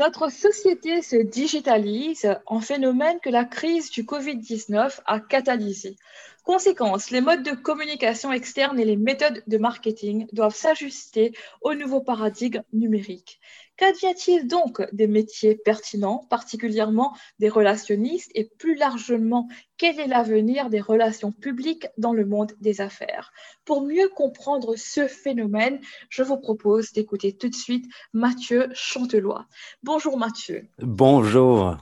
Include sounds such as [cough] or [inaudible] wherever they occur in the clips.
Notre société se digitalise, un phénomène que la crise du Covid-19 a catalysé. Conséquence, les modes de communication externe et les méthodes de marketing doivent s'ajuster au nouveau paradigme numérique. Qu'advient-il donc des métiers pertinents, particulièrement des relationnistes, et plus largement, quel est l'avenir des relations publiques dans le monde des affaires? Pour mieux comprendre ce phénomène, je vous propose d'écouter tout de suite Mathieu Chantelois. Bonjour Mathieu. Bonjour.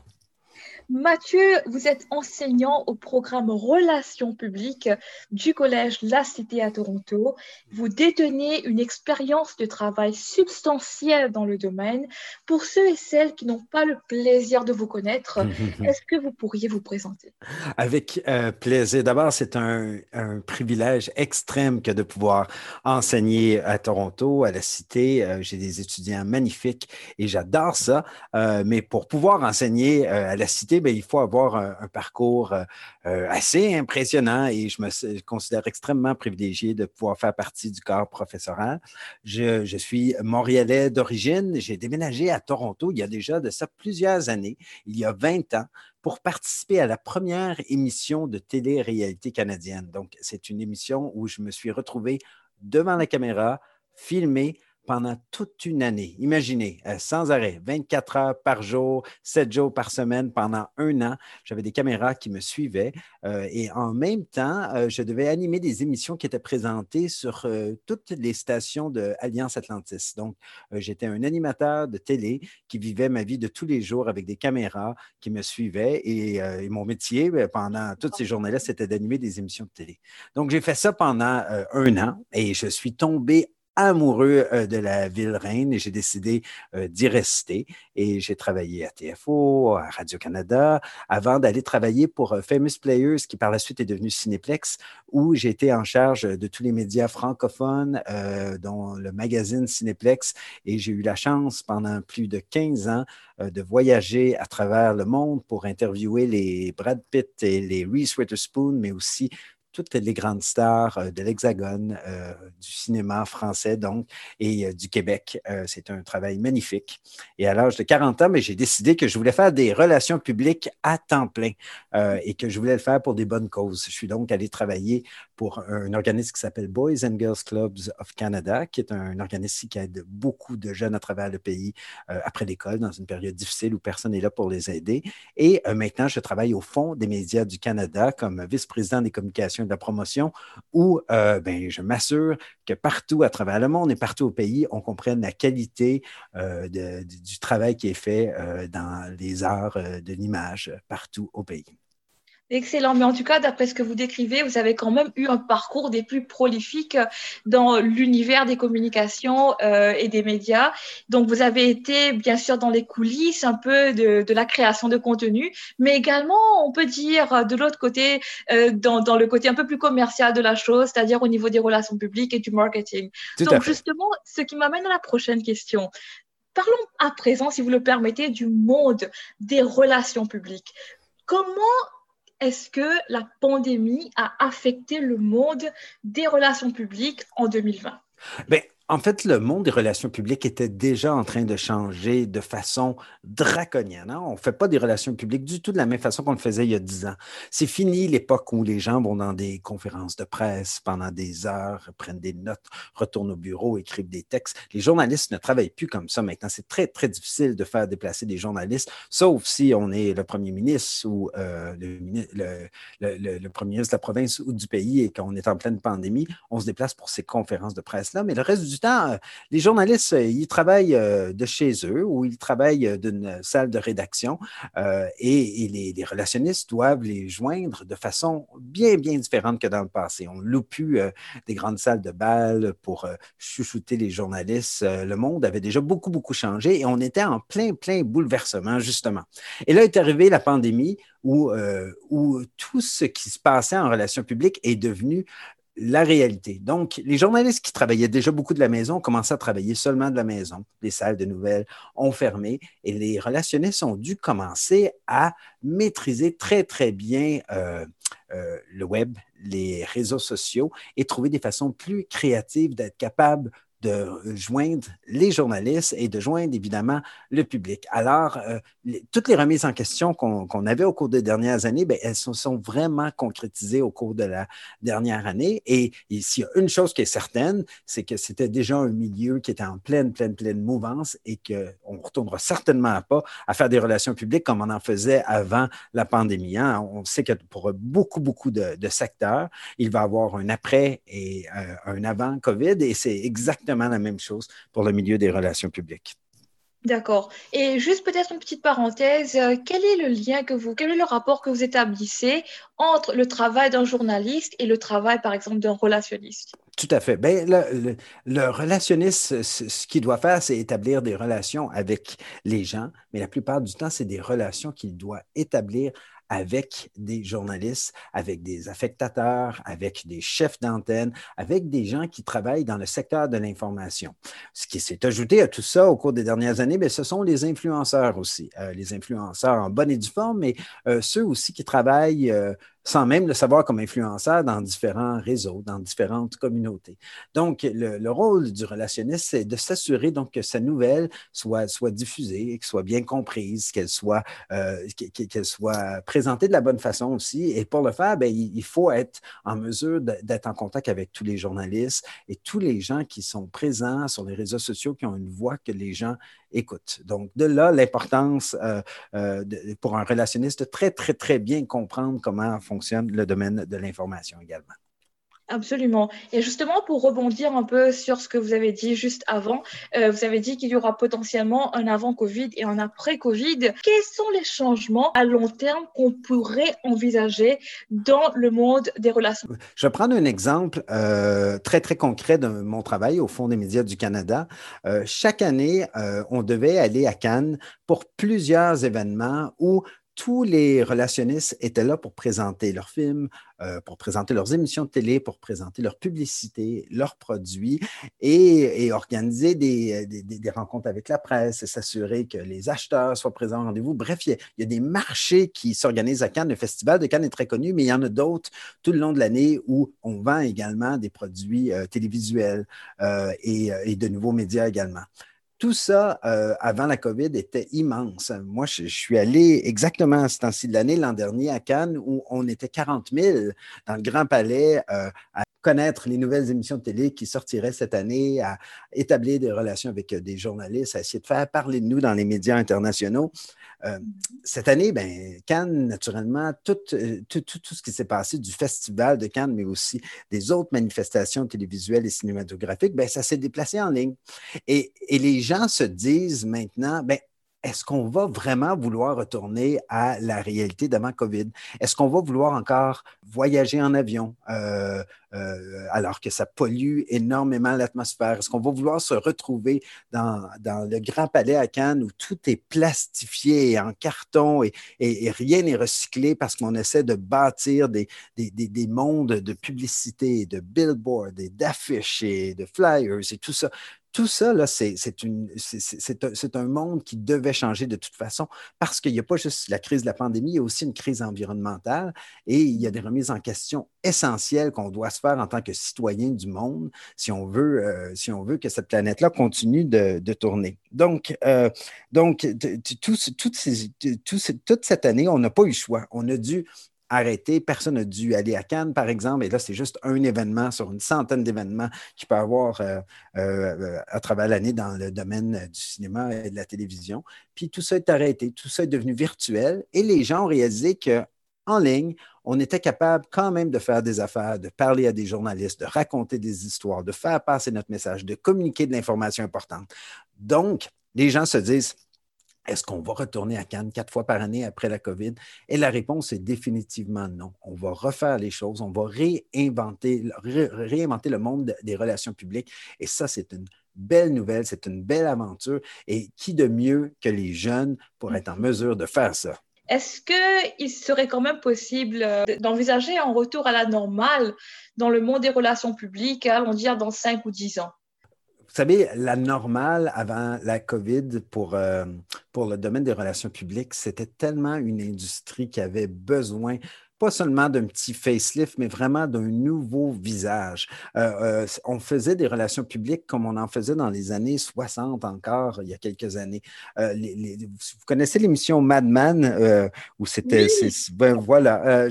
Mathieu, vous êtes enseignant au programme Relations publiques du Collège La Cité à Toronto. Vous détenez une expérience de travail substantielle dans le domaine. Pour ceux et celles qui n'ont pas le plaisir de vous connaître, [laughs] est-ce que vous pourriez vous présenter? Avec euh, plaisir. D'abord, c'est un, privilège extrême que de pouvoir enseigner à Toronto, à la Cité. Euh, j'ai des étudiants magnifiques et j'adore ça. Euh, mais pour pouvoir enseigner à la Cité, ben, il faut avoir un, parcours euh, euh, assez impressionnant et je me considère extrêmement privilégié de pouvoir faire partie du corps professoral. Je, suis montréalais d'origine. J'ai déménagé à Toronto il y a déjà de ça plusieurs années, il y a 20 ans, pour participer à la première émission de télé-réalité canadienne. Donc, c'est une émission où je me suis retrouvé devant la caméra, filmé, pendant toute une année. Imaginez, euh, sans arrêt, 24 heures par jour, 7 jours par semaine pendant un an. J'avais des caméras qui me suivaient euh, et en même temps, euh, je devais animer des émissions qui étaient présentées sur toutes les stations de Alliance Atlantis. Donc, j'étais un animateur de télé qui vivait ma vie de tous les jours avec des caméras qui me suivaient et, et mon métier pendant toutes ces journées-là, c'était d'animer des émissions de télé. Donc, j'ai fait ça pendant un an et je suis tombé amoureux euh, de la ville reine et j'ai décidé euh, d'y rester. Et j'ai travaillé à TFO, à Radio-Canada, avant d'aller travailler pour euh, Famous Players, qui par la suite est devenu Cineplex, où j'ai été en charge de tous les médias francophones, dont le magazine Cineplex. Et j'ai eu la chance pendant plus de 15 ans de voyager à travers le monde pour interviewer les Brad Pitt et les Reese Witherspoon, mais aussi toutes les grandes stars euh, de l'Hexagone, euh, du cinéma français donc, et euh, du Québec. c'est un travail magnifique. Et à l'âge de 40 ans, j'ai décidé que je voulais faire des relations publiques à temps plein et que je voulais le faire pour des bonnes causes. Je suis donc allé travailler pour un organisme qui s'appelle Boys and Girls Clubs of Canada, qui est un organisme qui aide beaucoup de jeunes à travers le pays après l'école, dans une période difficile où personne n'est là pour les aider. Et maintenant, je travaille au Fonds des médias du Canada comme vice-président des communications de la promotion où euh, ben, je m'assure que partout à travers le monde et partout au pays, on comprenne la qualité euh, du travail qui est fait euh, dans les arts de l'image partout au pays. Excellent, mais en tout cas, d'après ce que vous décrivez, vous avez quand même eu un parcours des plus prolifiques dans l'univers des communications euh, et des médias. Donc, vous avez été bien sûr dans les coulisses un peu de, de la création de contenu, mais également, on peut dire de l'autre côté, euh, dans, dans, le côté un peu plus commercial de la chose, c'est-à-dire au niveau des relations publiques et du marketing. Donc, justement, ce qui m'amène à la prochaine question. Parlons à présent, si vous le permettez, du monde des relations publiques. Comment est-ce que la pandémie a affecté le monde des relations publiques en 2020? En fait, le monde des relations publiques était déjà en train de changer de façon draconienne. Hein. On ne fait pas des relations publiques du tout de la même façon qu'on le faisait il y a dix ans. C'est fini l'époque où les gens vont dans des conférences de presse pendant des heures, prennent des notes, retournent au bureau, écrivent des textes. Les journalistes ne travaillent plus comme ça maintenant. C'est très, très difficile de faire déplacer des journalistes, sauf si on est le premier ministre ou euh, le, premier ministre de la province ou du pays et qu'on est en pleine pandémie. On se déplace pour ces conférences de presse-là. Mais le reste du euh, les journalistes, euh, ils travaillent euh, de chez eux ou ils travaillent d'une salle de rédaction et, les, relationnistes doivent les joindre de façon bien, bien différente que dans le passé. On loue plus des grandes salles de bal pour chouchouter les journalistes. le monde avait déjà beaucoup, beaucoup changé et on était en plein, plein bouleversement, justement. Et là est arrivée la pandémie où, où tout ce qui se passait en relations publiques est devenu la réalité. Donc, les journalistes qui travaillaient déjà beaucoup de la maison ont commencé à travailler seulement de la maison. Les salles de nouvelles ont fermé et les relationnistes ont dû commencer à maîtriser très, très bien euh, euh, le web, les réseaux sociaux et trouver des façons plus créatives d'être capables de joindre les journalistes et de joindre évidemment le public. Alors, euh, toutes les remises en question qu'on avait au cours des dernières années, bien, elles se sont, vraiment concrétisées au cours de la dernière année. Et, s'il y a une chose qui est certaine, c'est que c'était déjà un milieu qui était en pleine, pleine, pleine mouvance et qu'on ne retournera certainement pas à faire des relations publiques comme on en faisait avant la pandémie. Hein. On sait que pour beaucoup, beaucoup de, secteurs, il va y avoir un après et euh, un avant COVID et c'est exactement la même chose pour le milieu des relations publiques. D'accord. Et juste peut-être une petite parenthèse, euh, quel est le lien que vous, quel est le rapport que vous établissez entre le travail d'un journaliste et le travail, par exemple, d'un relationniste? Tout à fait. Ben, le, le, relationniste, ce qu'il doit faire, c'est établir des relations avec les gens, mais la plupart du temps, c'est des relations qu'il doit établir avec des journalistes, avec des affectateurs, avec des chefs d'antenne, avec des gens qui travaillent dans le secteur de l'information. Ce qui s'est ajouté à tout ça au cours des dernières années, bien, ce sont les influenceurs aussi, euh, les influenceurs en bonne et due forme, mais euh, ceux aussi qui travaillent euh, sans même le savoir comme influenceur dans différents réseaux, dans différentes communautés. Donc, le, rôle du relationniste, c'est de s'assurer donc que sa nouvelle soit, soit diffusée, qu'elle soit bien comprise, qu'elle soit, euh, qu'elle soit présentée de la bonne façon aussi. Et pour le faire, bien, il, faut être en mesure d'être en contact avec tous les journalistes et tous les gens qui sont présents sur les réseaux sociaux, qui ont une voix que les gens écoute. Donc, de là, l'importance euh, euh, pour un relationniste de très, très, très bien comprendre comment fonctionne le domaine de l'information également. Absolument. Et justement, pour rebondir un peu sur ce que vous avez dit juste avant, euh, vous avez dit qu'il y aura potentiellement un avant-Covid et un après-Covid. Quels sont les changements à long terme qu'on pourrait envisager dans le monde des relations? Je vais prendre un exemple euh, très, très concret de mon travail au Fonds des médias du Canada. Euh, chaque année, on devait aller à Cannes pour plusieurs événements où tous les relationnistes étaient là pour présenter leurs films, euh, pour présenter leurs émissions de télé, pour présenter leurs publicités, leurs produits et, organiser des, rencontres avec la presse et s'assurer que les acheteurs soient présents au rendez-vous. Bref, il y, a, des marchés qui s'organisent à Cannes. Le festival de Cannes est très connu, mais il y en a d'autres tout le long de l'année où on vend également des produits euh, télévisuels euh, et de nouveaux médias également tout ça, euh, avant la COVID, était immense. Moi, je, suis allé exactement à ce temps-ci de l'année, l'an dernier, à Cannes, où on était 40 000 dans le Grand Palais euh, à connaître les nouvelles émissions de télé qui sortiraient cette année, à établir des relations avec euh, des journalistes, à essayer de faire parler de nous dans les médias internationaux. Cette année, ben, Cannes, naturellement, euh, tout, tout, tout, ce qui s'est passé du festival de Cannes, mais aussi des autres manifestations télévisuelles et cinématographiques, ben, ça s'est déplacé en ligne. Et, et, les gens se disent maintenant, ben, est-ce qu'on va vraiment vouloir retourner à la réalité d'avant COVID? Est-ce qu'on va vouloir encore voyager en avion euh, euh, alors que ça pollue énormément l'atmosphère? Est-ce qu'on va vouloir se retrouver dans, le Grand Palais à Cannes où tout est plastifié en carton et, rien n'est recyclé parce qu'on essaie de bâtir des, des, mondes de publicité, de billboards, d'affiches et de flyers et tout ça? Tout ça, c'est un, monde qui devait changer de toute façon parce qu'il n'y a pas juste la crise de la pandémie, il y a aussi une crise environnementale et il y a des remises en question essentielles qu'on doit se faire en tant que citoyen du monde si on veut, euh, si on veut que cette planète-là continue de, tourner. Donc, euh, donc toute cette année, on n'a pas eu le choix. On a dû arrêté. Personne n'a dû aller à Cannes, par exemple. Et là, c'est juste un événement sur une centaine d'événements qu'il peut avoir euh, euh, à travers l'année dans le domaine du cinéma et de la télévision. Puis tout ça est arrêté, tout ça est devenu virtuel. Et les gens ont réalisé que en ligne, on était capable quand même de faire des affaires, de parler à des journalistes, de raconter des histoires, de faire passer notre message, de communiquer de l'information importante. Donc, les gens se disent, est-ce qu'on va retourner à Cannes quatre fois par année après la COVID? Et la réponse est définitivement non. On va refaire les choses, on va réinventer, réinventer le monde des relations publiques. Et ça, c'est une belle nouvelle, c'est une belle aventure. Et qui de mieux que les jeunes pour être en mm-hmm. mesure de faire ça? Est-ce qu'il serait quand même possible euh, d'envisager un retour à la normale dans le monde des relations publiques, allons dire dans cinq ou dix ans? Vous savez, la normale avant la COVID pour, euh, pour le domaine des relations publiques, c'était tellement une industrie qui avait besoin pas seulement d'un petit facelift, mais vraiment d'un nouveau visage. Euh, euh, on faisait des relations publiques comme on en faisait dans les années 60 encore, il y a quelques années. Euh, vous connaissez l'émission Mad Men, où c'était, ben, voilà,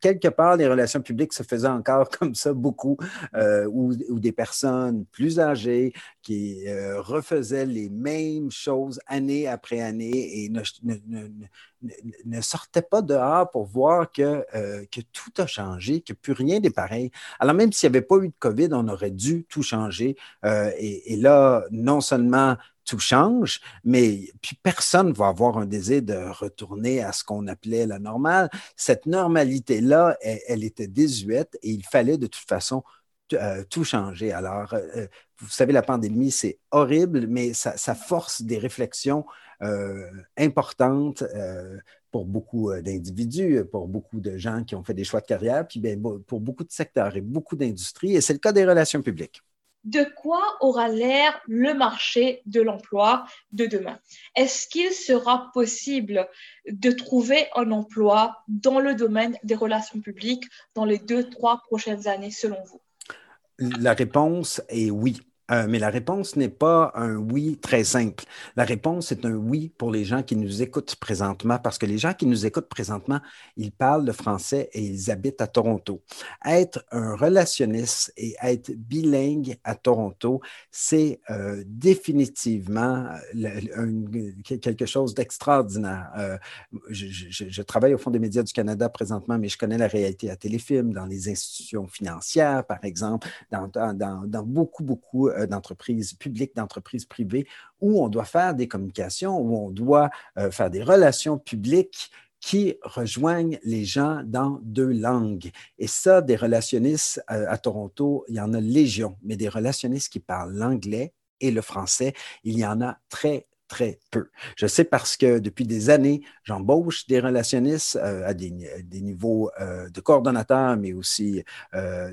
quelque part, les relations publiques se faisaient encore [laughs] comme ça beaucoup, où, des personnes plus âgées qui refaisaient les mêmes choses année après année et ne, sortait pas dehors pour voir que, euh, que tout a changé, que plus rien n'est pareil. Alors même s'il n'y avait pas eu de COVID, on aurait dû tout changer. Euh, et, là, non seulement tout change, mais puis personne ne va avoir un désir de retourner à ce qu'on appelait la normale. Cette normalité-là, elle, était désuète et il fallait de toute façon euh, tout changer. Alors, vous savez, la pandémie, c'est horrible, mais ça, force des réflexions euh, importante euh, pour beaucoup euh, d'individus, pour beaucoup de gens qui ont fait des choix de carrière, puis bien, pour beaucoup de secteurs et beaucoup d'industries, et c'est le cas des relations publiques. De quoi aura l'air le marché de l'emploi de demain? Est-ce qu'il sera possible de trouver un emploi dans le domaine des relations publiques dans les deux, trois prochaines années, selon vous? La réponse est oui. Euh, mais la réponse n'est pas un oui très simple. La réponse est un oui pour les gens qui nous écoutent présentement, parce que les gens qui nous écoutent présentement, ils parlent le français et ils habitent à Toronto. Être un relationniste et être bilingue à Toronto, c'est euh, définitivement euh, quelque chose d'extraordinaire. Je, travaille au Fonds des médias du Canada présentement, mais je connais la réalité à Téléfilm, dans les institutions financières, par exemple, dans, dans, dans beaucoup, beaucoup euh, d'entreprises publiques, d'entreprises privées, où on doit faire des communications, où on doit euh, faire des relations publiques qui rejoignent les gens dans deux langues. Et ça, des relationnistes euh, à, Toronto, il y en a légion, mais des relationnistes qui parlent l'anglais et le français, il y en a très, très peu. Je sais parce que depuis des années, j'embauche des relationnistes à, des, niveaux de coordonnateurs, mais aussi à,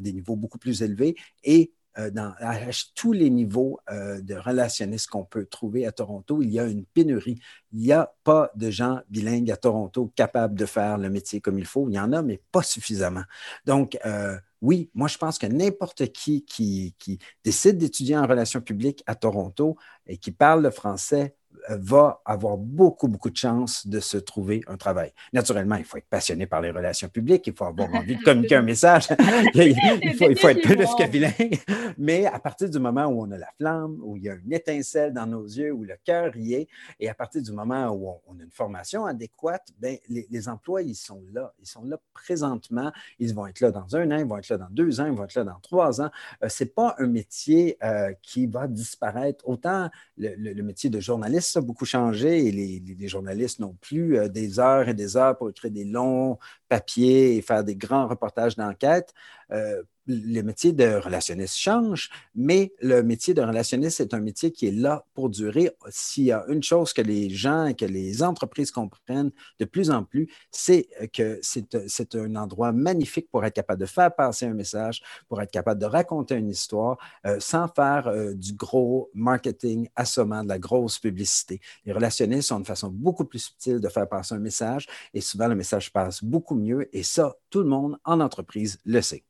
des niveaux beaucoup plus élevés. Et euh, dans, à, tous les niveaux euh, de relationnistes qu'on peut trouver à Toronto, il y a une pénurie. Il n'y a pas de gens bilingues à Toronto capables de faire le métier comme il faut. Il y en a, mais pas suffisamment. Donc, euh, oui, moi, je pense que n'importe qui, qui, qui décide d'étudier en relations publiques à Toronto et qui parle le français va avoir beaucoup, beaucoup de chances de se trouver un travail. Naturellement, il faut être passionné par les relations publiques, il faut avoir envie de [laughs] communiquer un message, [laughs] il, faut, il faut être plus que bilingue. [laughs] Mais à partir du moment où on a la flamme, où il y a une étincelle dans nos yeux, où le cœur y est, et à partir du moment où on, a une formation adéquate, bien, les, emplois, ils sont là. Ils sont là présentement. Ils vont être là dans un an, ils vont être là dans deux ans, ils vont être là dans trois ans. Euh, Ce n'est pas un métier euh, qui va disparaître. Autant le métier de journaliste, beaucoup changé et les, journalistes n'ont plus euh, des heures et des heures pour écrire des longs papiers et faire des grands reportages d'enquête. Euh, le métier de relationniste change, mais le métier de relationniste est un métier qui est là pour durer. S'il y a une chose que les gens que les entreprises comprennent de plus en plus, c'est que c'est un endroit magnifique pour être capable de faire passer un message, pour être capable de raconter une histoire euh, sans faire euh, du gros marketing assommant, de la grosse publicité. Les relationnistes ont une façon beaucoup plus subtile de faire passer un message et souvent le message passe beaucoup mieux et ça, tout le monde en entreprise le sait.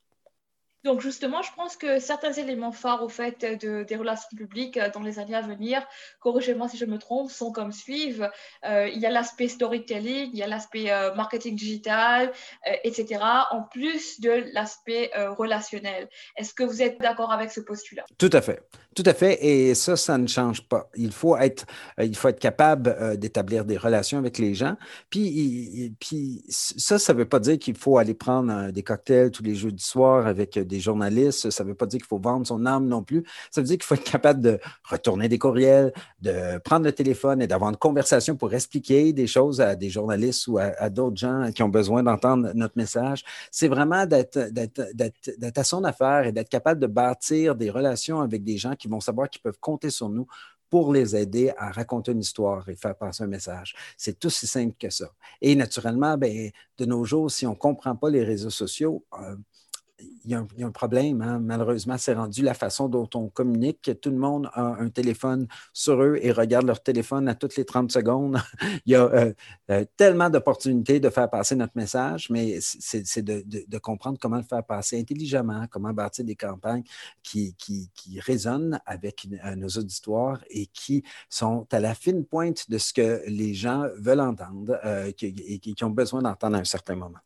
Donc justement, je pense que certains éléments phares au fait de, des relations publiques euh, dans les années à venir, corrigez-moi si je me trompe, sont comme suivent. Euh, il y a l'aspect storytelling, il y a l'aspect euh, marketing digital, etc., en plus de l'aspect relationnel. Est-ce que vous êtes d'accord avec ce postulat? Tout à fait. Tout à fait. Et ça, ça ne change pas. Il faut être, il faut être capable d'établir des relations avec les gens. Puis, puis ça, ça ne veut pas dire qu'il faut aller prendre des cocktails tous les jours du soir avec des journalistes. Ça ne veut pas dire qu'il faut vendre son âme non plus. Ça veut dire qu'il faut être capable de retourner des courriels, de prendre le téléphone et d'avoir une conversation pour expliquer des choses à des journalistes ou à, d'autres gens qui ont besoin d'entendre notre message. C'est vraiment d'être à son affaire et d'être capable de bâtir des relations avec des gens qui vont savoir qu'ils peuvent compter sur nous pour les aider à raconter une histoire et faire passer un message. C'est aussi simple que ça. Et naturellement, ben, de nos jours, si on ne comprend pas les réseaux sociaux, euh, il y, a un, problème, hein. malheureusement, c'est rendu la façon dont on communique. Tout le monde a un téléphone sur eux et regarde leur téléphone à toutes les 30 secondes. [laughs] il y a euh, euh, tellement d'opportunités de faire passer notre message, mais c'est de, comprendre comment le faire passer intelligemment, comment bâtir des campagnes qui, qui, résonnent avec euh, nos auditoires et qui sont à la fine pointe de ce que les gens veulent entendre et qui ont besoin d'entendre à un certain moment.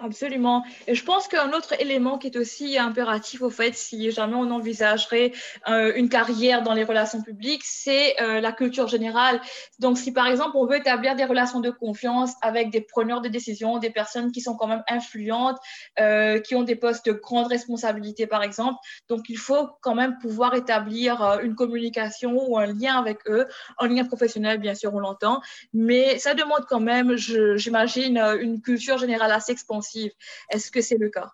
Absolument. Et je pense qu'un autre élément qui est aussi impératif au fait, si jamais on envisagerait euh, une carrière dans les relations publiques, c'est euh, la culture générale. Donc, si par exemple on veut établir des relations de confiance avec des preneurs de décision, des personnes qui sont quand même influentes, euh, qui ont des postes de grande responsabilité par exemple, donc il faut quand même pouvoir établir une communication ou un lien avec eux, un lien professionnel bien sûr on l'entend, mais ça demande quand même, j'imagine, une culture générale assez expansive est-ce que c'est le cas?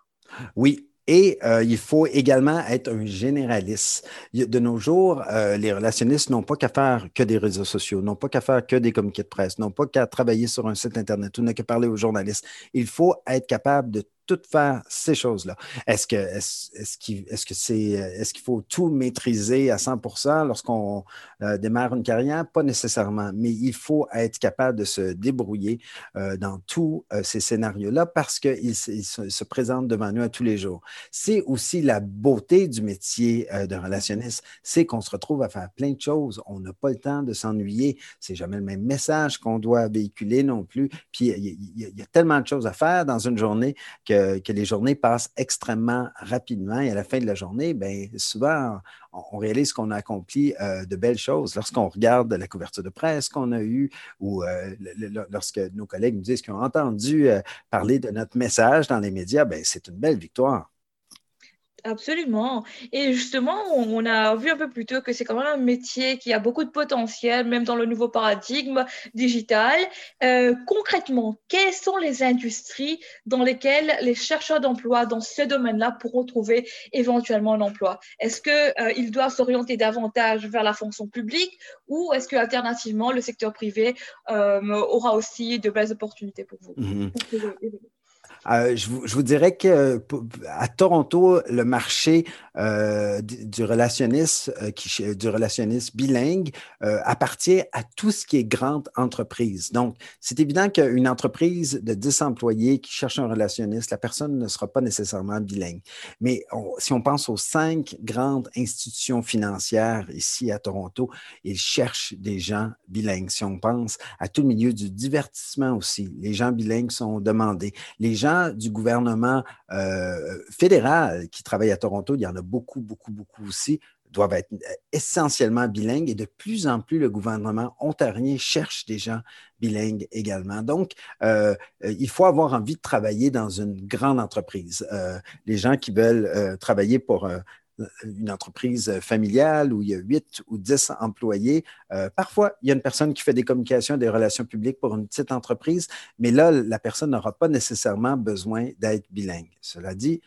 Oui, et euh, il faut également être un généraliste. De nos jours, euh, les relationnistes n'ont pas qu'à faire que des réseaux sociaux, n'ont pas qu'à faire que des communiqués de presse, n'ont pas qu'à travailler sur un site Internet ou n'ont qu'à parler aux journalistes. Il faut être capable de tout faire ces choses-là. Est-ce que est-ce, qu'il, est-ce que c'est est-ce qu'il faut tout maîtriser à 100% lorsqu'on euh, démarre une carrière? Pas nécessairement, mais il faut être capable de se débrouiller euh, dans tous euh, ces scénarios-là parce qu'ils se, se, présentent devant nous à tous les jours. C'est aussi la beauté du métier de relationniste, c'est qu'on se retrouve à faire plein de choses. On n'a pas le temps de s'ennuyer. C'est jamais le même message qu'on doit véhiculer non plus. Puis il y, a tellement de choses à faire dans une journée que que, les journées passent extrêmement rapidement et à la fin de la journée, bien, souvent, on, réalise qu'on a accompli euh, de belles choses. Lorsqu'on regarde la couverture de presse qu'on a eue ou euh, lorsque nos collègues nous disent qu'ils ont entendu euh, parler de notre message dans les médias, bien, c'est une belle victoire. Absolument. Et justement, on a vu un peu plus tôt que c'est quand même un métier qui a beaucoup de potentiel, même dans le nouveau paradigme digital. Euh, concrètement, quelles sont les industries dans lesquelles les chercheurs d'emploi dans ce domaine-là pourront trouver éventuellement un emploi? Est-ce qu'ils euh, doivent s'orienter davantage vers la fonction publique ou est-ce que alternativement le secteur privé euh, aura aussi de belles opportunités pour vous? Mm-hmm. Euh, je, vous, dirais que à Toronto, le marché euh, du, relationniste, euh, qui, du relationniste bilingue appartient à tout ce qui est grande entreprise. Donc, c'est évident qu'une entreprise de 10 employés qui cherche un relationniste, la personne ne sera pas nécessairement bilingue. Mais si on pense aux cinq grandes institutions financières ici à Toronto, ils cherchent des gens bilingues. Si on pense à tout le milieu du divertissement aussi, les gens bilingues sont demandés. Les gens du gouvernement euh, fédéral qui travaillent à Toronto, il y en a beaucoup, beaucoup, beaucoup aussi, doivent être euh, essentiellement bilingues et de plus en plus le gouvernement ontarien cherche des gens bilingues également. Donc, euh, il faut avoir envie de travailler dans une grande entreprise. les gens qui veulent travailler pour une entreprise familiale où il y a 8 ou 10 employés. Euh, parfois, il y a une personne qui fait des communications, des relations publiques pour une petite entreprise, mais là, la personne n'aura pas nécessairement besoin d'être bilingue. Cela dit,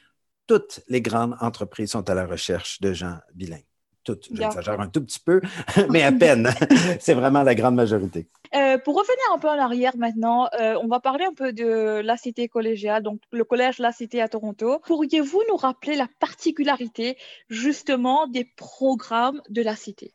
toutes les grandes entreprises sont à la recherche de gens bilingues. Toutes, j'exagère un tout petit peu, [laughs] mais à peine. [laughs] C'est vraiment la grande majorité. Euh, pour revenir un peu en arrière maintenant, euh, on va parler un peu de la cité collégiale, donc le collège La Cité à Toronto. Pourriez-vous nous rappeler la particularité justement des programmes de la cité?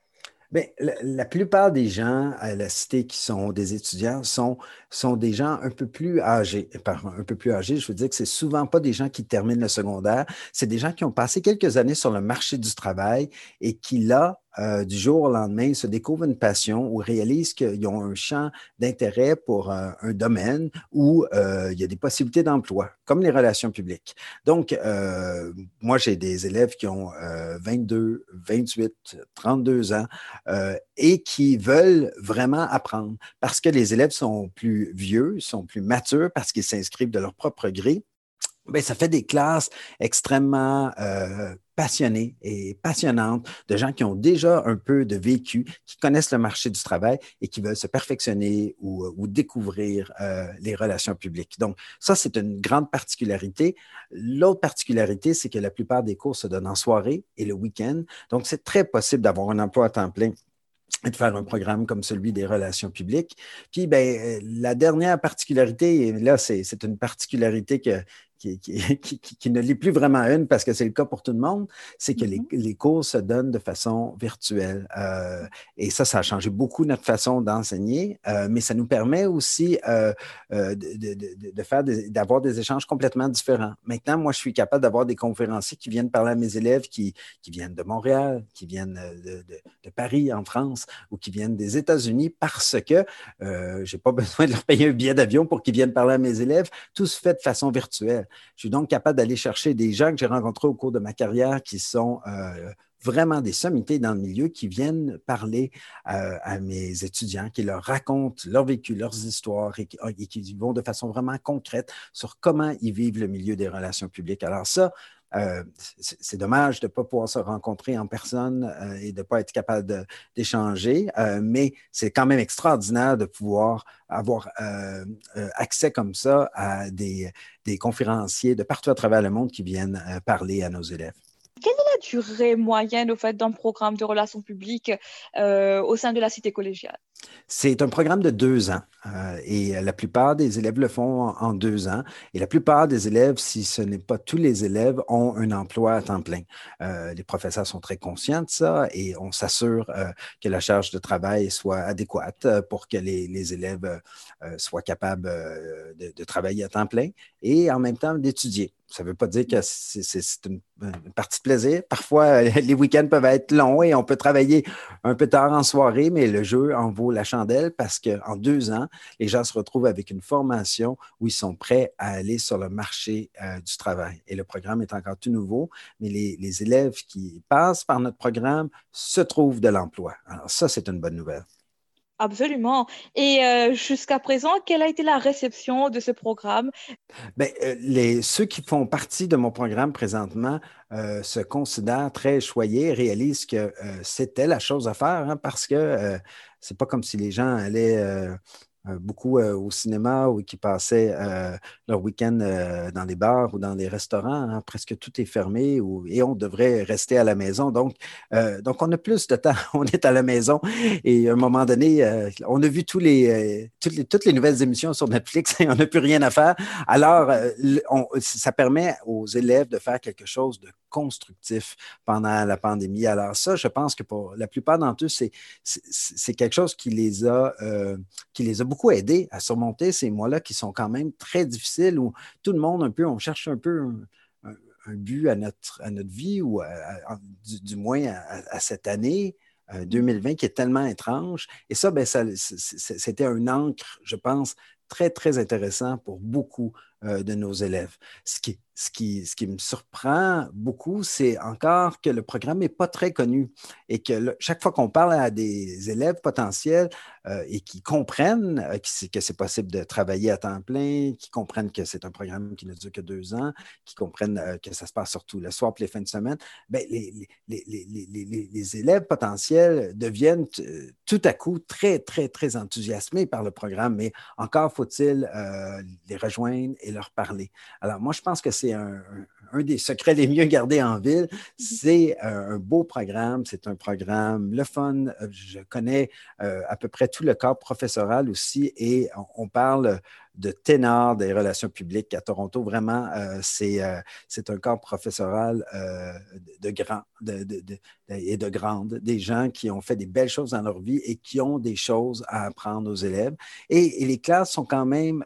Bien, la, plupart des gens à la cité qui sont des étudiants sont, sont des gens un peu plus âgés. Par un peu plus âgés, je veux dire que c'est souvent pas des gens qui terminent le secondaire, c'est des gens qui ont passé quelques années sur le marché du travail et qui, là, euh, du jour au lendemain, se découvrent une passion ou réalisent qu'ils ont un champ d'intérêt pour euh, un domaine où euh, il y a des possibilités d'emploi, comme les relations publiques. Donc, moi, j'ai des élèves qui ont 22, 28, 32 ans et qui veulent vraiment apprendre parce que les élèves sont plus vieux, sont plus matures parce qu'ils s'inscrivent de leur propre gré. Bien, ça fait des classes extrêmement passionnées et passionnantes, de gens qui ont déjà un peu de vécu, qui connaissent le marché du travail et qui veulent se perfectionner ou, euh, découvrir euh, les relations publiques. Donc, ça, c'est une grande particularité. L'autre particularité, c'est que la plupart des cours se donnent en soirée et le week-end. Donc, c'est très possible d'avoir un emploi à temps plein et de faire un programme comme celui des relations publiques. Puis, ben, euh, la dernière particularité, et là, c'est une particularité que, [laughs] qui, ne lit plus vraiment une parce que c'est le cas pour tout le monde, c'est que les, mm-hmm. cours se donnent de façon virtuelle. Euh, et ça, ça a changé beaucoup notre façon d'enseigner, euh, mais ça nous permet aussi euh, de, faire d'avoir des échanges complètement différents. Maintenant, moi, je suis capable d'avoir des conférenciers qui viennent parler à mes élèves qui, qui viennent de Montréal, qui viennent de, Paris en France ou qui viennent des États-Unis parce que je n'ai pas [laughs] besoin de leur payer un billet d'avion pour qu'ils viennent parler à mes élèves. Tout se fait de façon virtuelle. Je suis donc capable d'aller chercher des gens que j'ai rencontrés au cours de ma carrière qui sont euh, vraiment des sommités dans le milieu qui viennent parler euh, à mes étudiants, qui leur racontent leur vécu, leurs histoires et qui, vont de façon vraiment concrète sur comment ils vivent le milieu des relations publiques. Alors ça, euh, c'est dommage de ne pas pouvoir se rencontrer en personne et de ne pas être capable d'échanger, mais c'est quand même extraordinaire de pouvoir avoir accès comme ça à des, des conférenciers de partout à travers le monde qui viennent euh, parler à nos élèves. Quelle est la durée moyenne au fait d'un programme de relations publiques euh, au sein de la cité collégiale? C'est un programme de deux ans euh, et la plupart des élèves le font en, deux ans. Et la plupart des élèves, si ce n'est pas tous les élèves, ont un emploi à temps plein. les professeurs sont très conscients de ça et on s'assure que la charge de travail soit adéquate pour que les, élèves soient capables de, travailler à temps plein et en même temps d'étudier. Ça ne veut pas dire que c'est une, partie de plaisir. Parfois, [laughs] les week-ends peuvent être longs et on peut travailler un peu tard en soirée, mais le jeu en vaut la chandelle parce qu'en deux ans, les gens se retrouvent avec une formation où ils sont prêts à aller sur le marché euh, du travail. Et le programme est encore tout nouveau, mais les, les élèves qui passent par notre programme se trouvent de l'emploi. Alors ça, c'est une bonne nouvelle. Absolument. Et euh, jusqu'à présent, quelle a été la réception de ce programme? Bien, euh, les, ceux qui font partie de mon programme présentement euh, se considèrent très choyés, réalisent que c'était la chose à faire hein, parce que c'est pas comme si les gens allaient euh, beaucoup euh, au cinéma ou qui passaient euh, leur week-end dans les bars ou dans les restaurants. Hein. presque tout est fermé et on devrait rester à la maison. Donc, donc, on a plus de temps. [laughs] on est à la maison et à un moment donné, on a vu tous les, toutes, les, toutes les nouvelles émissions sur Netflix et on n'a plus rien à faire. Alors, ça permet aux élèves de faire quelque chose de constructif pendant la pandémie. Alors ça, je pense que pour la plupart d'entre eux, c'est quelque chose qui les, a, euh, qui les a beaucoup aidés à surmonter ces mois-là qui sont quand même très difficiles, où tout le monde, un peu, on cherche un peu un, but à notre, à notre vie, ou du, moins à, cette année. 2020 euh, qui est tellement étrange. Et ça, ben, ça c'était un encre, je pense, très, très intéressant pour beaucoup de nos élèves. Ce qui, ce qui, ce qui me surprend beaucoup, c'est encore que le programme n'est pas très connu et que chaque fois qu'on parle à des élèves potentiels euh, et qui comprennent euh, que c'est possible de travailler à temps plein, qui comprennent que c'est un programme qui ne dure que deux ans, qui comprennent euh, que ça se passe surtout le soir et les fins de semaine, bien, les, les, les, les, élèves potentiels deviennent tout à coup très, très, très enthousiasmés par le programme, mais encore faut-il les rejoindre et leur parler. Alors, moi, je pense que c'est un, des secrets les mieux gardés en ville. Mhm. C'est un beau programme, c'est un programme le fun. Je connais euh, à peu près tout le corps professoral aussi et on parle de ténor des relations publiques à Toronto. Vraiment, euh, euh, c'est un corps professoral euh, de grand et de grande, des gens qui ont fait des belles choses dans leur vie et qui ont des choses à apprendre aux élèves. Et, les classes sont quand même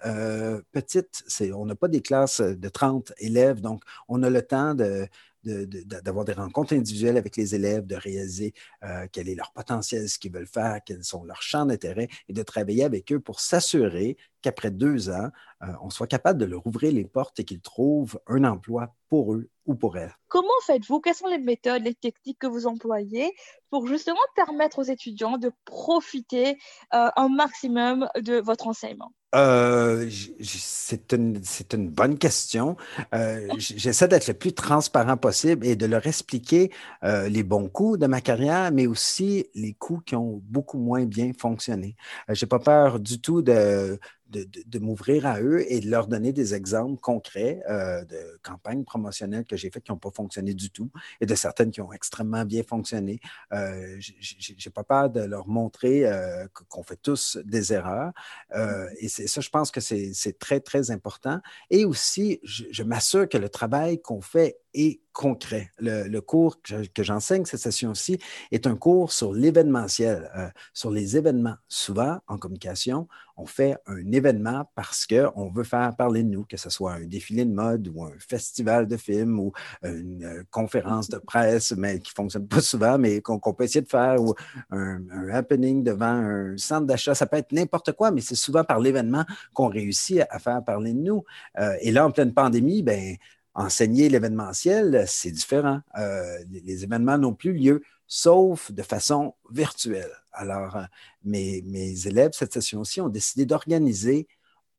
petites. On n'a pas des classes de 30 élèves, donc on a le temps de, d'avoir des rencontres individuelles avec les élèves, de réaliser quel est leur potentiel, ce qu'ils veulent faire, quels sont leurs champs d'intérêt et de travailler avec eux pour s'assurer qu'après deux ans, euh, on soit capable de leur ouvrir les portes et qu'ils trouvent un emploi pour eux ou pour elles. Comment faites-vous? Quelles sont les méthodes, les techniques que vous employez pour justement permettre aux étudiants de profiter euh, un maximum de votre enseignement? Euh, c'est une, une, bonne question. [laughs] J'essaie d'être le plus transparent possible et de leur expliquer les bons coups de ma carrière, mais aussi les coups qui ont beaucoup moins bien fonctionné. Je n'ai pas peur du tout de, de, m'ouvrir à eux et de leur donner des exemples concrets euh, de campagnes promotionnelles que j'ai faites qui n'ont pas fonctionné du tout et de certaines qui ont extrêmement bien fonctionné. Euh, je n'ai pas peur de leur montrer euh, qu'on fait tous des erreurs. et ça, je pense que c'est très, très important. Et aussi, je m'assure que le travail qu'on fait est concret. Le, cours que, j'enseigne cette session-ci est un cours sur l'événementiel, euh, sur les événements. Souvent, en communication, on fait un événement parce qu'on veut faire parler de nous, que ce soit un défilé de mode ou un festival de films ou une euh, conférence de presse, mais qui ne fonctionne pas souvent, mais qu'on peut essayer de faire, ou un, happening devant un centre d'achat. Ça peut être n'importe quoi, mais c'est souvent par l'événement qu'on réussit à, faire parler de nous. Euh, et là, en pleine pandémie, ben, enseigner l'événementiel, c'est différent. Euh, les, événements n'ont plus lieu, sauf de façon virtuelle. Alors, euh, mes, mes, élèves, cette session-ci, ont décidé d'organiser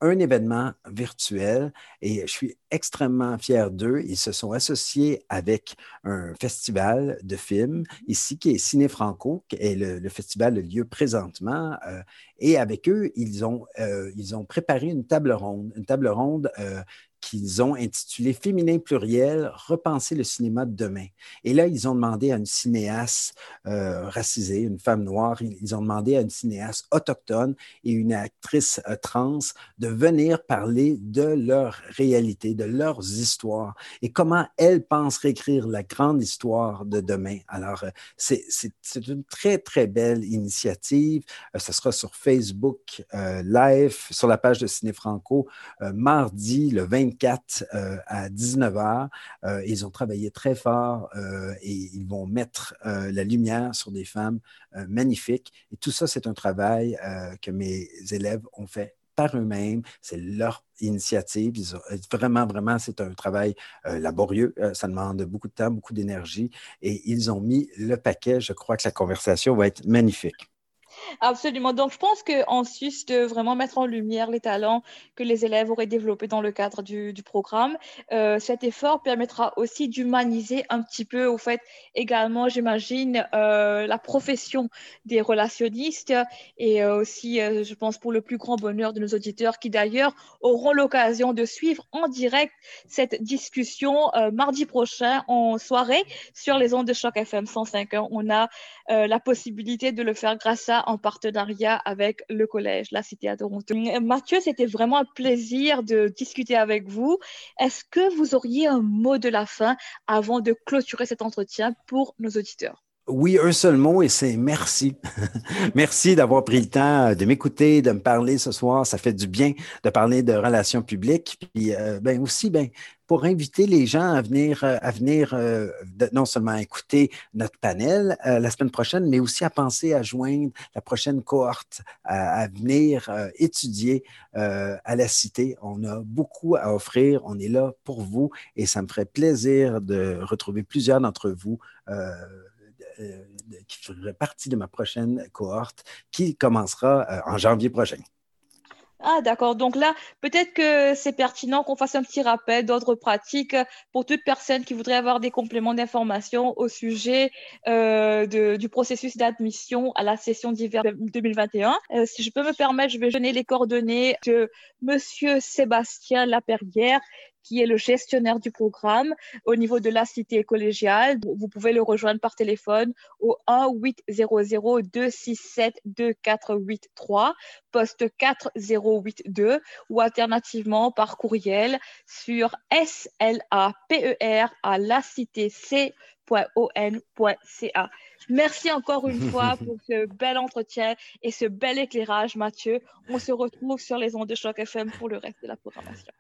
un événement virtuel et je suis extrêmement fier d'eux. Ils se sont associés avec un festival de films ici qui est Ciné Franco, qui est le, festival de lieu présentement. Euh, et avec eux, ils ont, ils ont préparé une table ronde, une table ronde qu'ils ont intitulé Féminin pluriel, repenser le cinéma de demain. Et là, ils ont demandé à une cinéaste euh, racisée, une femme noire, ils ont demandé à une cinéaste autochtone et une actrice euh, trans de venir parler de leur réalité, de leurs histoires et comment elles pensent réécrire la grande histoire de demain. Alors, euh, c'est une très, très belle initiative. ce sera sur Facebook Live, sur la page de Ciné Franco, mardi le 20 24 euh, à 19 h. Euh, ils ont travaillé très fort euh, et ils vont mettre la lumière sur des femmes magnifiques. Et tout ça, c'est un travail que mes élèves ont fait par eux-mêmes. C'est leur initiative. vraiment, vraiment, c'est un travail laborieux. ça demande beaucoup de temps, beaucoup d'énergie. Et ils ont mis le paquet. Je crois que la conversation va être magnifique. Absolument. Donc, je pense qu'en Suisse, de vraiment mettre en lumière les talents que les élèves auraient développés dans le cadre du, programme, euh, cet effort permettra aussi d'humaniser un petit peu, au fait, également, j'imagine, euh, la profession des relationnistes et euh, aussi, je pense, pour le plus grand bonheur de nos auditeurs qui, d'ailleurs, auront l'occasion de suivre en direct cette discussion mardi prochain en soirée sur les ondes de Choc FM 105.1. On a la possibilité de le faire grâce à en partenariat avec le collège, la Cité à Toronto. Mathieu, c'était vraiment un plaisir de discuter avec vous. Est-ce que vous auriez un mot de la fin avant de clôturer cet entretien pour nos auditeurs? Oui, un seul mot et c'est merci. [laughs] merci d'avoir pris le temps de m'écouter, de me parler ce soir. Ça fait du bien de parler de relations publiques. Puis euh, ben aussi, ben, pour inviter les gens à venir, euh, à venir euh, non seulement écouter notre panel la semaine prochaine, mais aussi à penser à joindre la prochaine cohorte, à, venir étudier à la Cité. On a beaucoup à offrir. On est là pour vous et ça me ferait plaisir de retrouver plusieurs d'entre vous euh, qui ferait partie de ma prochaine cohorte qui commencera euh, en janvier prochain. Ah, d'accord. Donc là, peut-être que c'est pertinent qu'on fasse un petit rappel d'ordre pratique pour toute personne qui voudrait avoir des compléments d'information au sujet euh, du processus d'admission à la session d'hiver 2021. si je peux me permettre, je vais donner les coordonnées de Monsieur Sébastien Laperrière, qui est le gestionnaire du programme au niveau de la cité collégiale. Vous pouvez le rejoindre par téléphone au 1-800-267-2483, poste 4082 ou alternativement par courriel sur slaper à la cité. Merci encore une [laughs] fois pour ce bel entretien et ce bel éclairage, Mathieu. On se retrouve sur les ondes de choc FM pour le reste de la programmation.